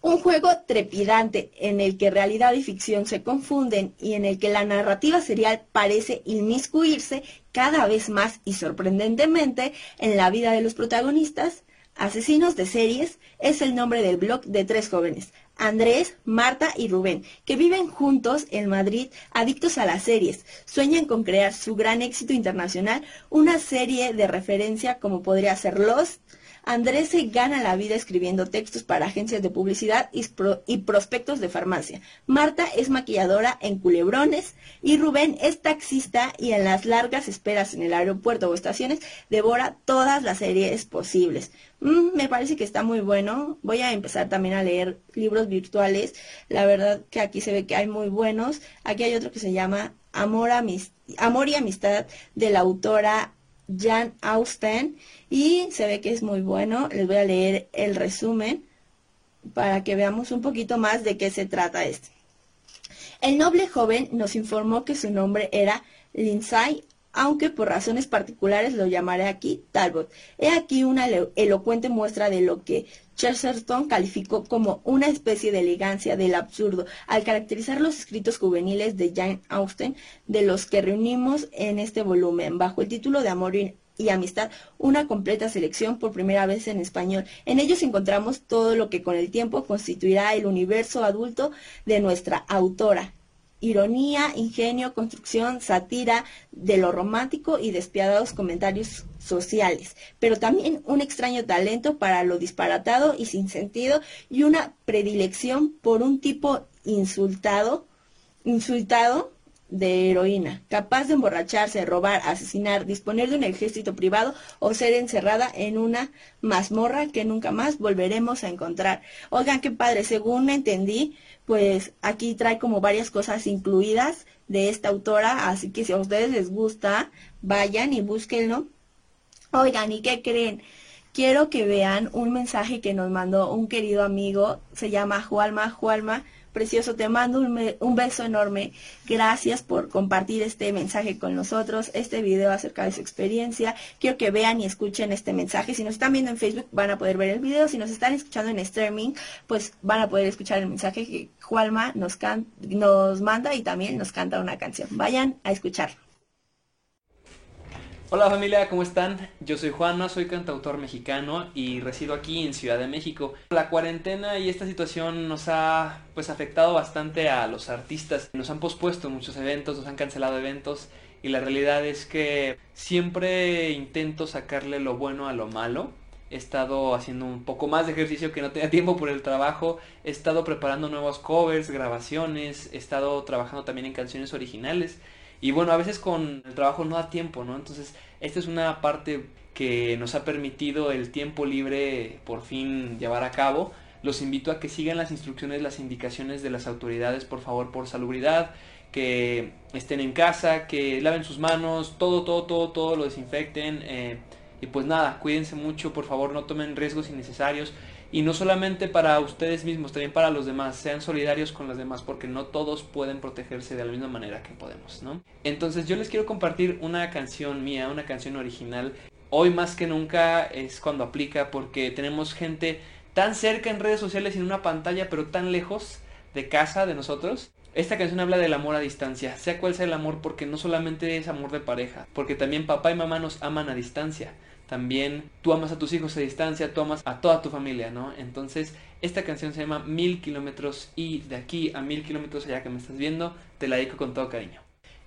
Un juego trepidante en el que realidad y ficción se confunden y en el que la narrativa serial parece inmiscuirse cada vez más y sorprendentemente en la vida de los protagonistas. Asesinos de series es el nombre del blog de tres jóvenes, Andrés, Marta y Rubén, que viven juntos en Madrid, adictos a las series. Sueñan con crear su gran éxito internacional, una serie de referencia como podría ser Lost, Andrés se gana la vida escribiendo textos para agencias de publicidad y, prospectos de farmacia. Marta es maquilladora en culebrones y Rubén es taxista y en las largas esperas en el aeropuerto o estaciones devora todas las series posibles. Mm, me parece que está muy bueno. Voy a empezar también a leer libros virtuales. La verdad que aquí se ve que hay muy buenos. Aquí hay otro que se llama Amor, Amor y Amistad de la autora Jan Austen y se ve que es muy bueno. Les voy a leer el resumen para que veamos un poquito más de qué se trata este. El noble joven nos informó que su nombre era Lindsay, aunque por razones particulares lo llamaré aquí Talbot. He aquí una elocuente muestra de lo que Chesterton calificó como una especie de elegancia del absurdo al caracterizar los escritos juveniles de Jane Austen, de los que reunimos en este volumen, bajo el título de Amor y amistad, una completa selección por primera vez en español. En ellos encontramos todo lo que con el tiempo constituirá el universo adulto de nuestra autora, ironía, ingenio, construcción, sátira de lo romántico y despiadados comentarios sociales, pero también un extraño talento para lo disparatado y sin sentido y una predilección por un tipo insultado, insultado de heroína, capaz de emborracharse, robar, asesinar, disponer de un ejército privado o ser encerrada en una mazmorra que nunca más volveremos a encontrar. Oigan, qué padre, según entendí, pues aquí trae como varias cosas incluidas de esta autora, así que si a ustedes les gusta, vayan y búsquenlo. Oigan, ¿y qué creen? Quiero que vean un mensaje que nos mandó un querido amigo, se llama Jualma. Jualma, precioso, te mando un, beso enorme. Gracias por compartir este mensaje con nosotros, este video acerca de su experiencia. Quiero que vean y escuchen este mensaje. Si nos están viendo en Facebook van a poder ver el video. Si nos están escuchando en streaming, pues van a poder escuchar el mensaje que Jualma nos, nos manda y también nos canta una canción. Vayan a escucharlo. Hola familia, ¿cómo están? Yo soy Juanma, soy cantautor mexicano y resido aquí en Ciudad de México. La cuarentena y esta situación nos ha pues afectado bastante a los artistas. Nos han pospuesto muchos eventos, nos han cancelado eventos y la realidad es que siempre intento sacarle lo bueno a lo malo. He estado haciendo un poco más de ejercicio que no tenía [LAUGHS] tiempo por el trabajo. He estado preparando nuevos covers, grabaciones. He estado trabajando también en canciones originales. Y bueno, a veces con el trabajo no da tiempo, ¿no? Entonces, esta es una parte que nos ha permitido el tiempo libre por fin llevar a cabo. Los invito a que sigan las instrucciones, las indicaciones de las autoridades, por favor, por salubridad, que estén en casa, que laven sus manos, todo, todo, todo, todo lo desinfecten. Eh, y pues nada, cuídense mucho, por favor, no tomen riesgos innecesarios y no solamente para ustedes mismos, también para los demás, sean solidarios con los demás porque no todos pueden protegerse de la misma manera que podemos, ¿no? Entonces yo les quiero compartir una canción mía, una canción original. Hoy más que nunca es cuando aplica porque tenemos gente tan cerca en redes sociales y en una pantalla, pero tan lejos de casa de nosotros. Esta canción habla del amor a distancia, sea cual sea el amor, porque no solamente es amor de pareja, porque también papá y mamá nos aman a distancia también tú amas a tus hijos a distancia, tú amas a toda tu familia, ¿no? Entonces, esta canción se llama Mil Kilómetros y de aquí a mil kilómetros allá que me estás viendo, te la dedico con todo cariño.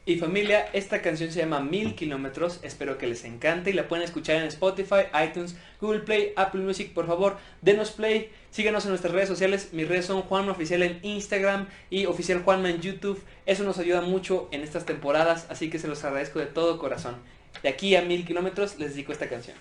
Y familia, esta canción se llama Mil Kilómetros, espero que les encante y la pueden escuchar en Spotify, iTunes, Google Play, Apple Music, por favor, denos play, síganos en nuestras redes sociales, mis redes son Juanma Oficial en Instagram y Oficial Juanma en YouTube, eso nos ayuda mucho en estas temporadas, así que se los agradezco de todo corazón. De aquí a mil kilómetros les dedico esta canción.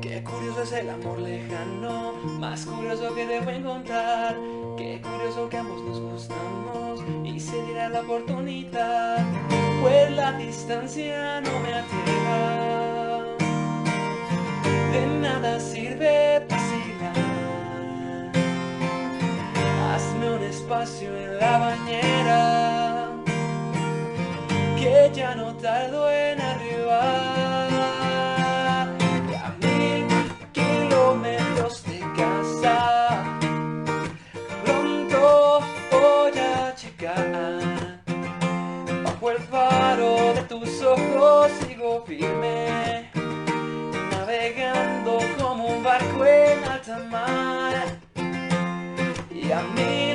Qué curioso es el amor lejano, más curioso que debo encontrar. Qué curioso que ambos nos gustamos y se dirá la oportunidad, pues la distancia no me atreva. De nada sirve espacio en la bañera que ya no tardo en arribar. A mil kilómetros de casa pronto voy a llegar. Bajo el faro de tus ojos sigo firme navegando como un barco en alta mar. Y a mil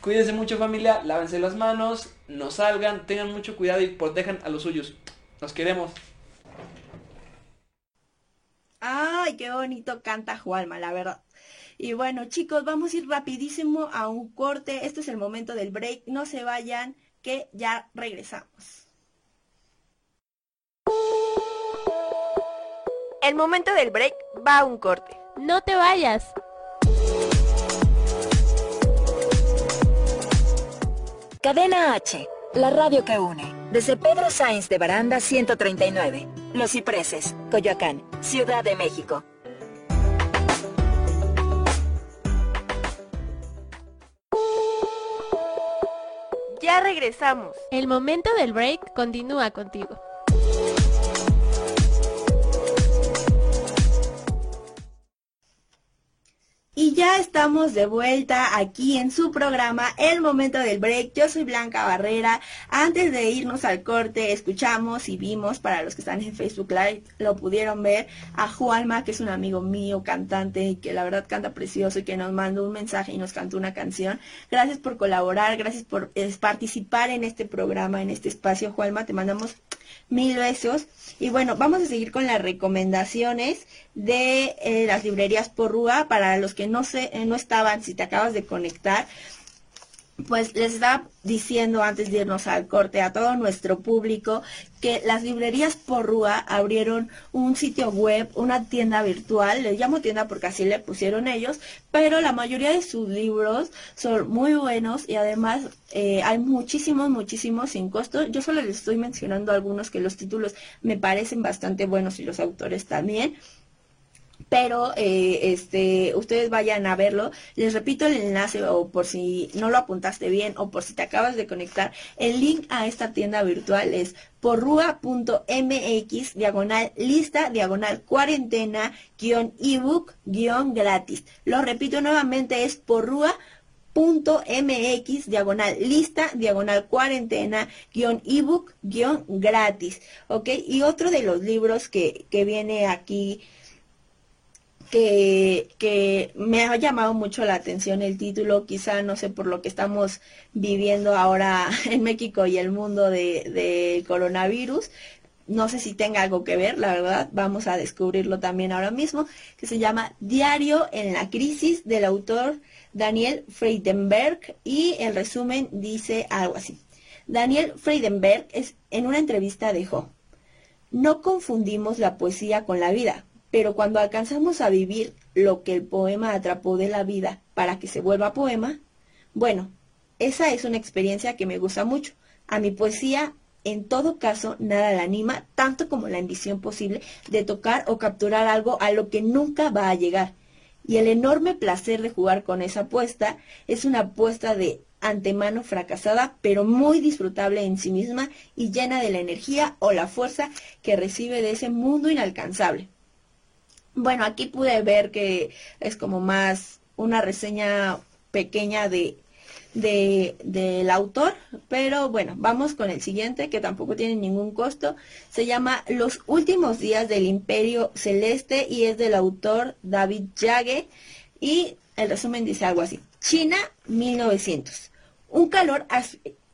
Cuídense mucho familia, lávense las manos, no salgan, tengan mucho cuidado y protejan a los suyos. Nos queremos. Ay, qué bonito canta Juanma, la verdad. Y bueno, chicos, vamos a ir rapidísimo a un corte. Este es el momento del break. No se vayan, que ya regresamos. El momento del break va a un corte. No te vayas. Cadena H, la radio que une. Desde Pedro Sainz de Baranda 139. Los Cipreses, Coyoacán, Ciudad de México. Ya regresamos. El momento del break continúa contigo. Ya estamos de vuelta aquí en su programa El Momento del Break. Yo soy Blanca Barrera. Antes de irnos al corte, escuchamos y vimos, para los que están en Facebook Live, lo pudieron ver, a Juanma, que es un amigo mío, cantante, y que la verdad canta precioso y que nos mandó un mensaje y nos cantó una canción. Gracias por colaborar, gracias por participar en este programa, en este espacio. Juanma, te mandamos mil besos. Y bueno, vamos a seguir con las recomendaciones de eh, las librerías Porrúa. Para los que no sé, eh, no estaban, si te acabas de conectar, pues les estaba diciendo antes de irnos al corte a todo nuestro público que las librerías Porrúa abrieron un sitio web, una tienda virtual, le llamo tienda porque así le pusieron ellos, pero la mayoría de sus libros son muy buenos y además eh, hay muchísimos, muchísimos sin costo. Yo solo les estoy mencionando algunos que los títulos me parecen bastante buenos y los autores también pero eh, este ustedes vayan a verlo. Les repito el enlace o por si no lo apuntaste bien o por si te acabas de conectar el link a esta tienda virtual es porrua.mx diagonal lista diagonal cuarentena guion ebook guion gratis. Lo repito nuevamente es porrua mx diagonal lista diagonal cuarentena guion ebook guion gratis. Ok y otro de los libros que, que viene aquí que, me ha llamado mucho la atención el título, quizá no sé por lo que estamos viviendo ahora [LAUGHS] en México y el mundo de coronavirus. No sé si tenga algo que ver, la verdad, vamos a descubrirlo también ahora mismo, que se llama Diario en la crisis del autor Daniel Friedenberg y el resumen dice algo así. Daniel Friedenberg es, en una entrevista dijo, no confundimos la poesía con la vida, pero cuando alcanzamos a vivir lo que el poema atrapó de la vida para que se vuelva poema, bueno, esa es una experiencia que me gusta mucho. A mi poesía, en todo caso, nada la anima, tanto como la ambición posible de tocar o capturar algo a lo que nunca va a llegar. Y el enorme placer de jugar con esa apuesta es una apuesta de antemano fracasada, pero muy disfrutable en sí misma y llena de la energía o la fuerza que recibe de ese mundo inalcanzable. Bueno, aquí pude ver que es como más una reseña pequeña de, de, del autor, pero bueno, vamos con el siguiente que tampoco tiene ningún costo. Se llama Los últimos días del Imperio Celeste y es del autor David Yage y el resumen dice algo así. China 1900. Un calor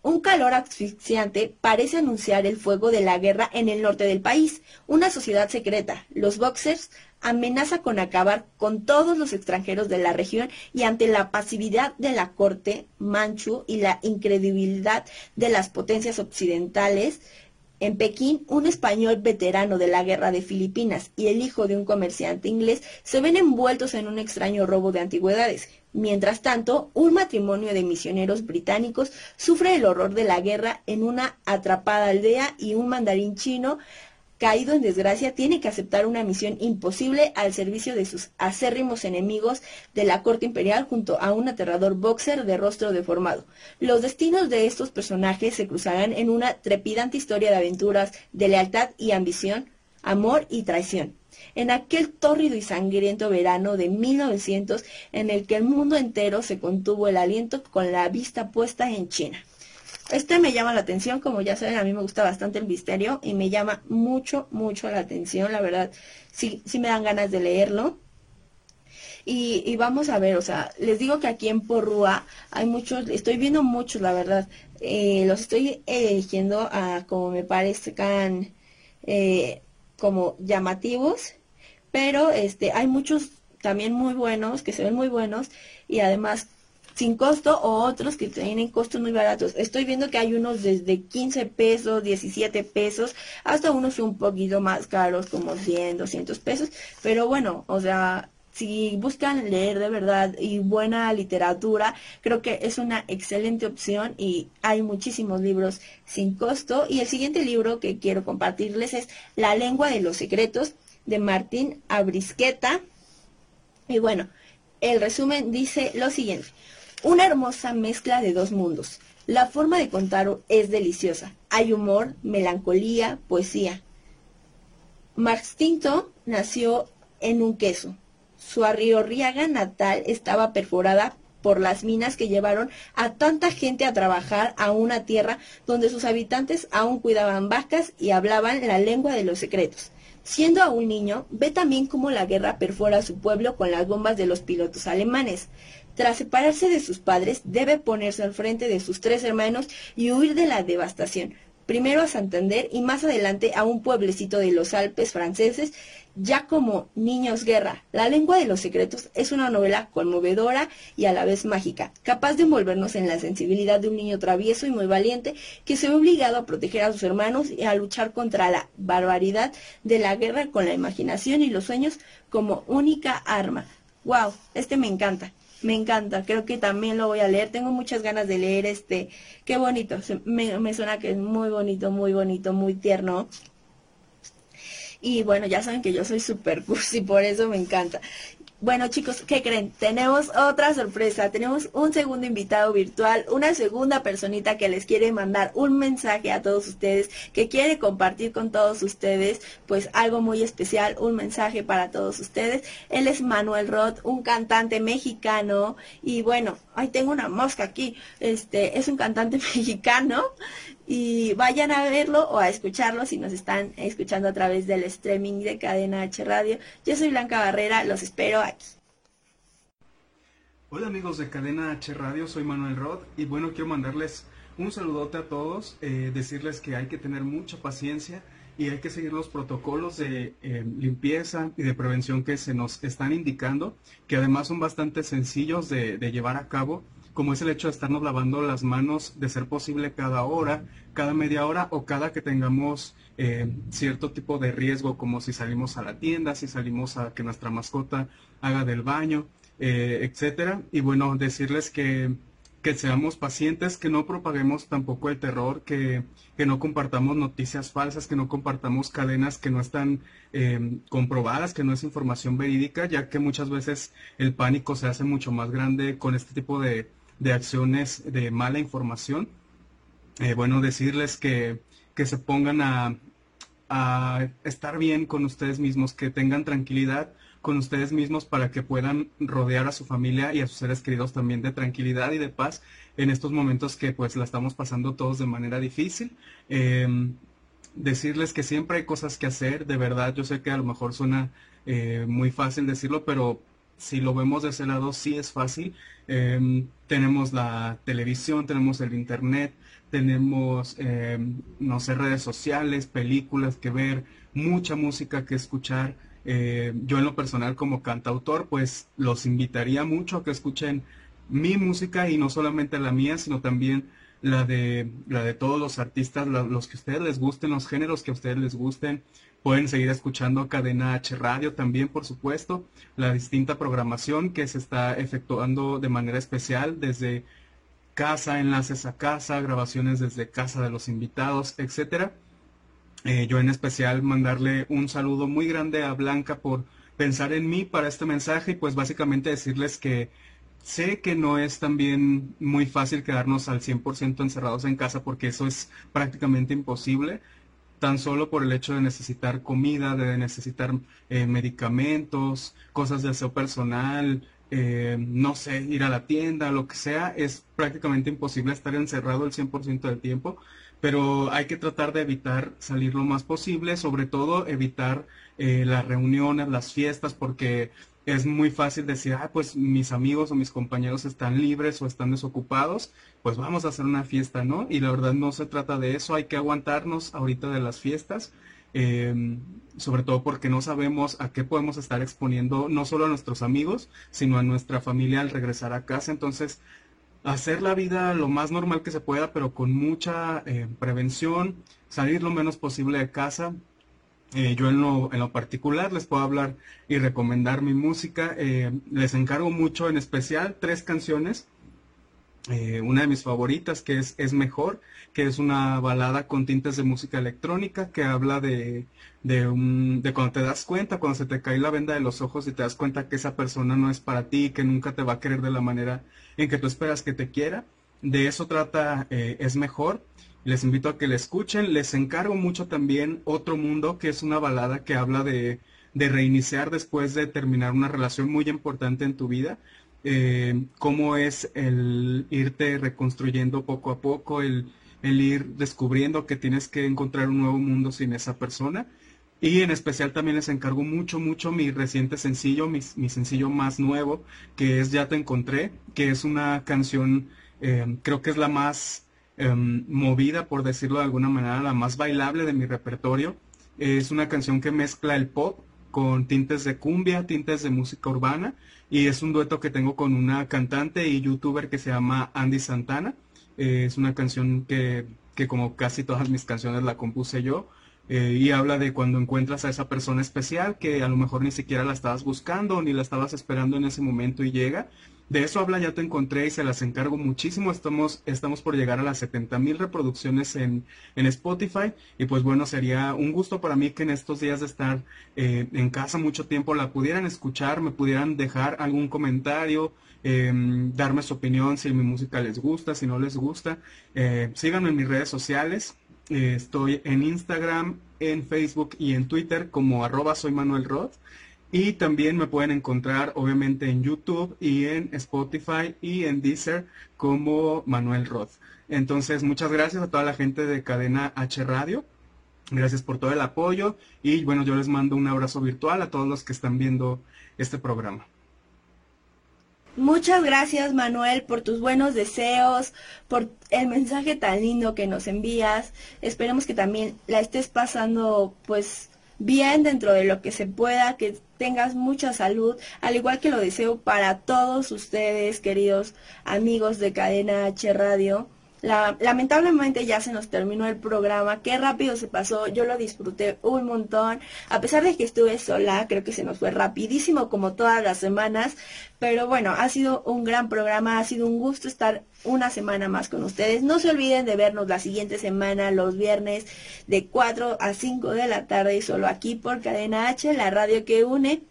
un calor asfixiante parece anunciar el fuego de la guerra en el norte del país. Una sociedad secreta, los boxers, amenaza con acabar con todos los extranjeros de la región y ante la pasividad de la corte manchu y la incredibilidad de las potencias occidentales, en Pekín, un español veterano de la guerra de Filipinas y el hijo de un comerciante inglés se ven envueltos en un extraño robo de antigüedades. Mientras tanto, un matrimonio de misioneros británicos sufre el horror de la guerra en una atrapada aldea y un mandarín chino caído en desgracia, tiene que aceptar una misión imposible al servicio de sus acérrimos enemigos de la corte imperial junto a un aterrador boxer de rostro deformado. Los destinos de estos personajes se cruzarán en una trepidante historia de aventuras, de lealtad y ambición, amor y traición. En aquel tórrido y sangriento verano de 1900 en el que el mundo entero se contuvo el aliento con la vista puesta en China. Este me llama la atención, como ya saben, a mí me gusta bastante el misterio y me llama mucho, mucho la atención, la verdad, sí, sí me dan ganas de leerlo. Y, vamos a ver, o sea, les digo que aquí en Porrúa hay muchos, estoy viendo muchos, la verdad, eh, los estoy eligiendo a como me parezcan eh, como llamativos, pero este, hay muchos también muy buenos, que se ven muy buenos, y además sin costo o otros que tienen costos muy baratos. Estoy viendo que hay unos desde 15 pesos, 17 pesos, hasta unos un poquito más caros como 100, 200 pesos. Pero bueno, o sea, si buscan leer de verdad y buena literatura, creo que es una excelente opción y hay muchísimos libros sin costo. Y el siguiente libro que quiero compartirles es La lengua de los secretos de Martín Abrisqueta. Y bueno, el resumen dice lo siguiente. Una hermosa mezcla de dos mundos. La forma de contar es deliciosa. Hay humor, melancolía, poesía. Marx Tinto nació en un queso. Su arriorriaga natal estaba perforada por las minas que llevaron a tanta gente a trabajar a una tierra donde sus habitantes aún cuidaban vacas y hablaban la lengua de los secretos. Siendo aún niño, ve también cómo la guerra perfora su pueblo con las bombas de los pilotos alemanes. Tras separarse de sus padres, debe ponerse al frente de sus tres hermanos y huir de la devastación. primero a Santander y más adelante a un pueblecito de los Alpes franceses, ya como Niños Guerra. La lengua de los secretos es una novela conmovedora y a la vez mágica, capaz de envolvernos en la sensibilidad de un niño travieso y muy valiente que se ve obligado a proteger a sus hermanos y a luchar contra la barbaridad de la guerra con la imaginación y los sueños como única arma. ¡Wow! Este me encanta. Me encanta, creo que también lo voy a leer. Tengo muchas ganas de leer este. Qué bonito, me, me suena que es muy bonito, muy bonito, muy tierno. Y bueno, ya saben que yo soy súper cursi, por eso me encanta. Bueno chicos, ¿qué creen? Tenemos otra sorpresa, tenemos un segundo invitado virtual, una segunda personita que les quiere mandar un mensaje a todos ustedes, que quiere compartir con todos ustedes pues algo muy especial, un mensaje para todos ustedes. Él es Manuel Roth, un cantante mexicano y bueno, ahí tengo una mosca aquí, este es un cantante [LAUGHS] mexicano y vayan a verlo o a escucharlo si nos están escuchando a través del streaming de Cadena H Radio. Yo soy Blanca Barrera, los espero aquí. Hola amigos de Cadena H Radio, soy Manuel Rod y bueno, quiero mandarles un saludote a todos, eh, decirles que hay que tener mucha paciencia y hay que seguir los protocolos de eh, limpieza y de prevención que se nos están indicando, que además son bastante sencillos de, de llevar a cabo como es el hecho de estarnos lavando las manos de ser posible cada hora, cada media hora o cada que tengamos eh, cierto tipo de riesgo, como si salimos a la tienda, si salimos a que nuestra mascota haga del baño, eh, etcétera. Y bueno, decirles que, que seamos pacientes, que no propaguemos tampoco el terror, que, que no compartamos noticias falsas, que no compartamos cadenas que no están eh, comprobadas, que no es información verídica, ya que muchas veces el pánico se hace mucho más grande con este tipo de, de acciones de mala información. Eh, bueno, decirles que, que se pongan a, estar bien con ustedes mismos, que tengan tranquilidad con ustedes mismos para que puedan rodear a su familia y a sus seres queridos también de tranquilidad y de paz en estos momentos que pues la estamos pasando todos de manera difícil. Em, decirles que siempre hay cosas que hacer, de verdad, yo sé que a lo mejor suena eh, muy fácil decirlo, pero si lo vemos de ese lado, sí es fácil. Em, tenemos la televisión, tenemos el internet, tenemos, em, no sé, redes sociales, películas que ver, mucha música que escuchar. Eh, yo en lo personal como cantautor, pues los invitaría mucho a que escuchen mi música y no solamente la mía, sino también la de, la de todos los artistas, los que a ustedes les gusten, los géneros que a ustedes les gusten. Pueden seguir escuchando Cadena H Radio también, por supuesto, la distinta programación que se está efectuando de manera especial desde casa, enlaces a casa, grabaciones desde casa de los invitados, etcétera. Eh, yo en especial mandarle un saludo muy grande a Blanca por pensar en mí para este mensaje y pues básicamente decirles que sé que no es también muy fácil quedarnos al 100% encerrados en casa porque eso es prácticamente imposible tan solo por el hecho de necesitar comida, de necesitar eh, medicamentos, cosas de aseo personal, eh, no sé, ir a la tienda, lo que sea, es prácticamente imposible estar encerrado el 100% del tiempo, pero hay que tratar de evitar salir lo más posible, sobre todo evitar eh, las reuniones, las fiestas, porque es muy fácil decir, ah, pues mis amigos o mis compañeros están libres o están desocupados, pues vamos a hacer una fiesta, ¿no? Y la verdad no se trata de eso, hay que aguantarnos ahorita de las fiestas, em, sobre todo porque no sabemos a qué podemos estar exponiendo no solo a nuestros amigos, sino a nuestra familia al regresar a casa. Entonces, hacer la vida lo más normal que se pueda, pero con mucha eh, prevención, salir lo menos posible de casa, eh, yo en lo, en lo, particular les puedo hablar y recomendar mi música. Eh, les encargo mucho, en especial, tres canciones. Eh, una de mis favoritas que es Es Mejor, que es una balada con tintes de música electrónica que habla de, de, un, de cuando te das cuenta, cuando se te cae la venda de los ojos y te das cuenta que esa persona no es para ti, que nunca te va a querer de la manera en que tú esperas que te quiera. De eso trata Es Mejor. Les invito a que la escuchen. Les encargo mucho también Otro Mundo, que es una balada que habla de, de reiniciar después de terminar una relación muy importante en tu vida. Eh, cómo es el irte reconstruyendo poco a poco, el, el ir descubriendo que tienes que encontrar un nuevo mundo sin esa persona. Y en especial también les encargo mucho, mucho mi reciente sencillo, mi, mi sencillo más nuevo, que es Ya te encontré, que es una canción, eh, creo que es la más em, movida, por decirlo de alguna manera, la más bailable de mi repertorio. Es una canción que mezcla el pop con tintes de cumbia, tintes de música urbana y es un dueto que tengo con una cantante y youtuber que se llama Andy Santana. Es una canción que, que, como casi todas mis canciones la compuse yo eh, y habla de cuando encuentras a esa persona especial que a lo mejor ni siquiera la estabas buscando ni la estabas esperando en ese momento y llega de eso habla Ya te encontré y se las encargo muchísimo. Estamos, estamos por llegar a las 70 mil reproducciones en, en, Spotify. Y pues bueno, sería un gusto para mí que en estos días de estar eh, en casa mucho tiempo la pudieran escuchar, me pudieran dejar algún comentario, em, darme su opinión si mi música les gusta, si no les gusta. Eh, síganme en mis redes sociales. Eh, estoy en Instagram, en Facebook y en Twitter como arroba soy. Y también me pueden encontrar obviamente en YouTube y en Spotify y en Deezer como Manuel Roth. Entonces, muchas gracias a toda la gente de Cadena H Radio. Gracias por todo el apoyo y bueno, yo les mando un abrazo virtual a todos los que están viendo este programa. Muchas gracias Manuel por tus buenos deseos, por el mensaje tan lindo que nos envías. Esperemos que también la estés pasando pues bien dentro de lo que se pueda, que tengas mucha salud, al igual que lo deseo para todos ustedes, queridos amigos de Cadena H Radio lamentablemente ya se nos terminó el programa, qué rápido se pasó, yo lo disfruté un montón, a pesar de que estuve sola, creo que se nos fue rapidísimo como todas las semanas, pero bueno, ha sido un gran programa, ha sido un gusto estar una semana más con ustedes. No se olviden de vernos la siguiente semana, los viernes, de 4 a 5 de la tarde, solo aquí por Cadena H, la radio que une.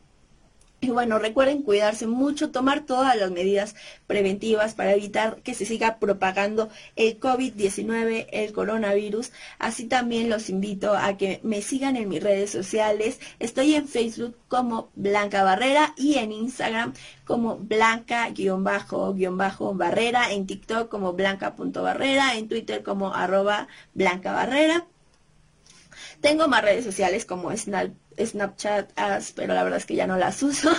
Y bueno, recuerden cuidarse mucho, tomar todas las medidas preventivas para evitar que se siga propagando el COVID-19, el coronavirus. Así también los invito a que me sigan en mis redes sociales. Estoy en Facebook como Blanca Barrera y en Instagram como Blanca-Barrera, en TikTok como Blanca.barrera, en Twitter como arroba Blanca Barrera. Tengo más redes sociales como Snapchat, pero la verdad es que ya no las [LAUGHS] uso.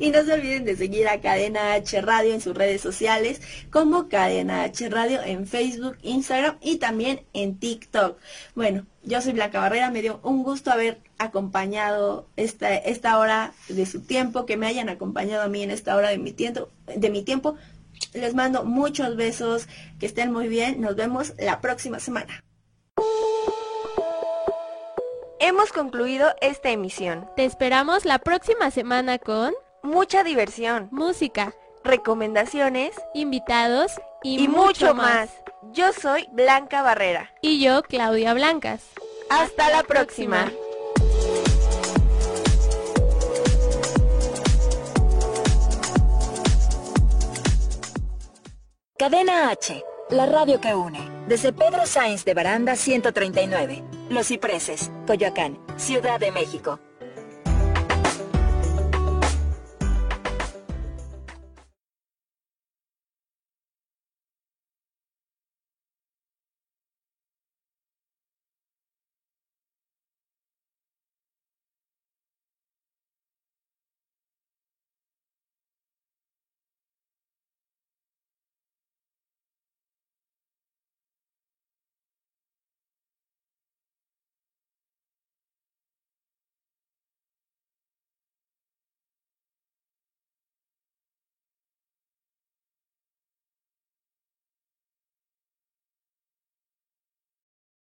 y no se olviden de seguir a Cadena H Radio en sus redes sociales, como Cadena H Radio en Facebook, Instagram y también en TikTok. Bueno, yo soy Blanca Barrera, me dio un gusto haber acompañado esta, esta hora de su tiempo, que me hayan acompañado a mí en esta hora de mi tiempo. De mi tiempo. Les mando muchos besos, que estén muy bien, nos vemos la próxima semana. Hemos concluido esta emisión. Te esperamos la próxima semana con mucha diversión, música, recomendaciones, invitados y, mucho, más. Yo soy Blanca Barrera. Y yo, Claudia Blancas. Hasta, la próxima. Cadena H, la radio que une. Desde Pedro Sainz de Baranda 139. Los Cipreses, Coyoacán, Ciudad de México.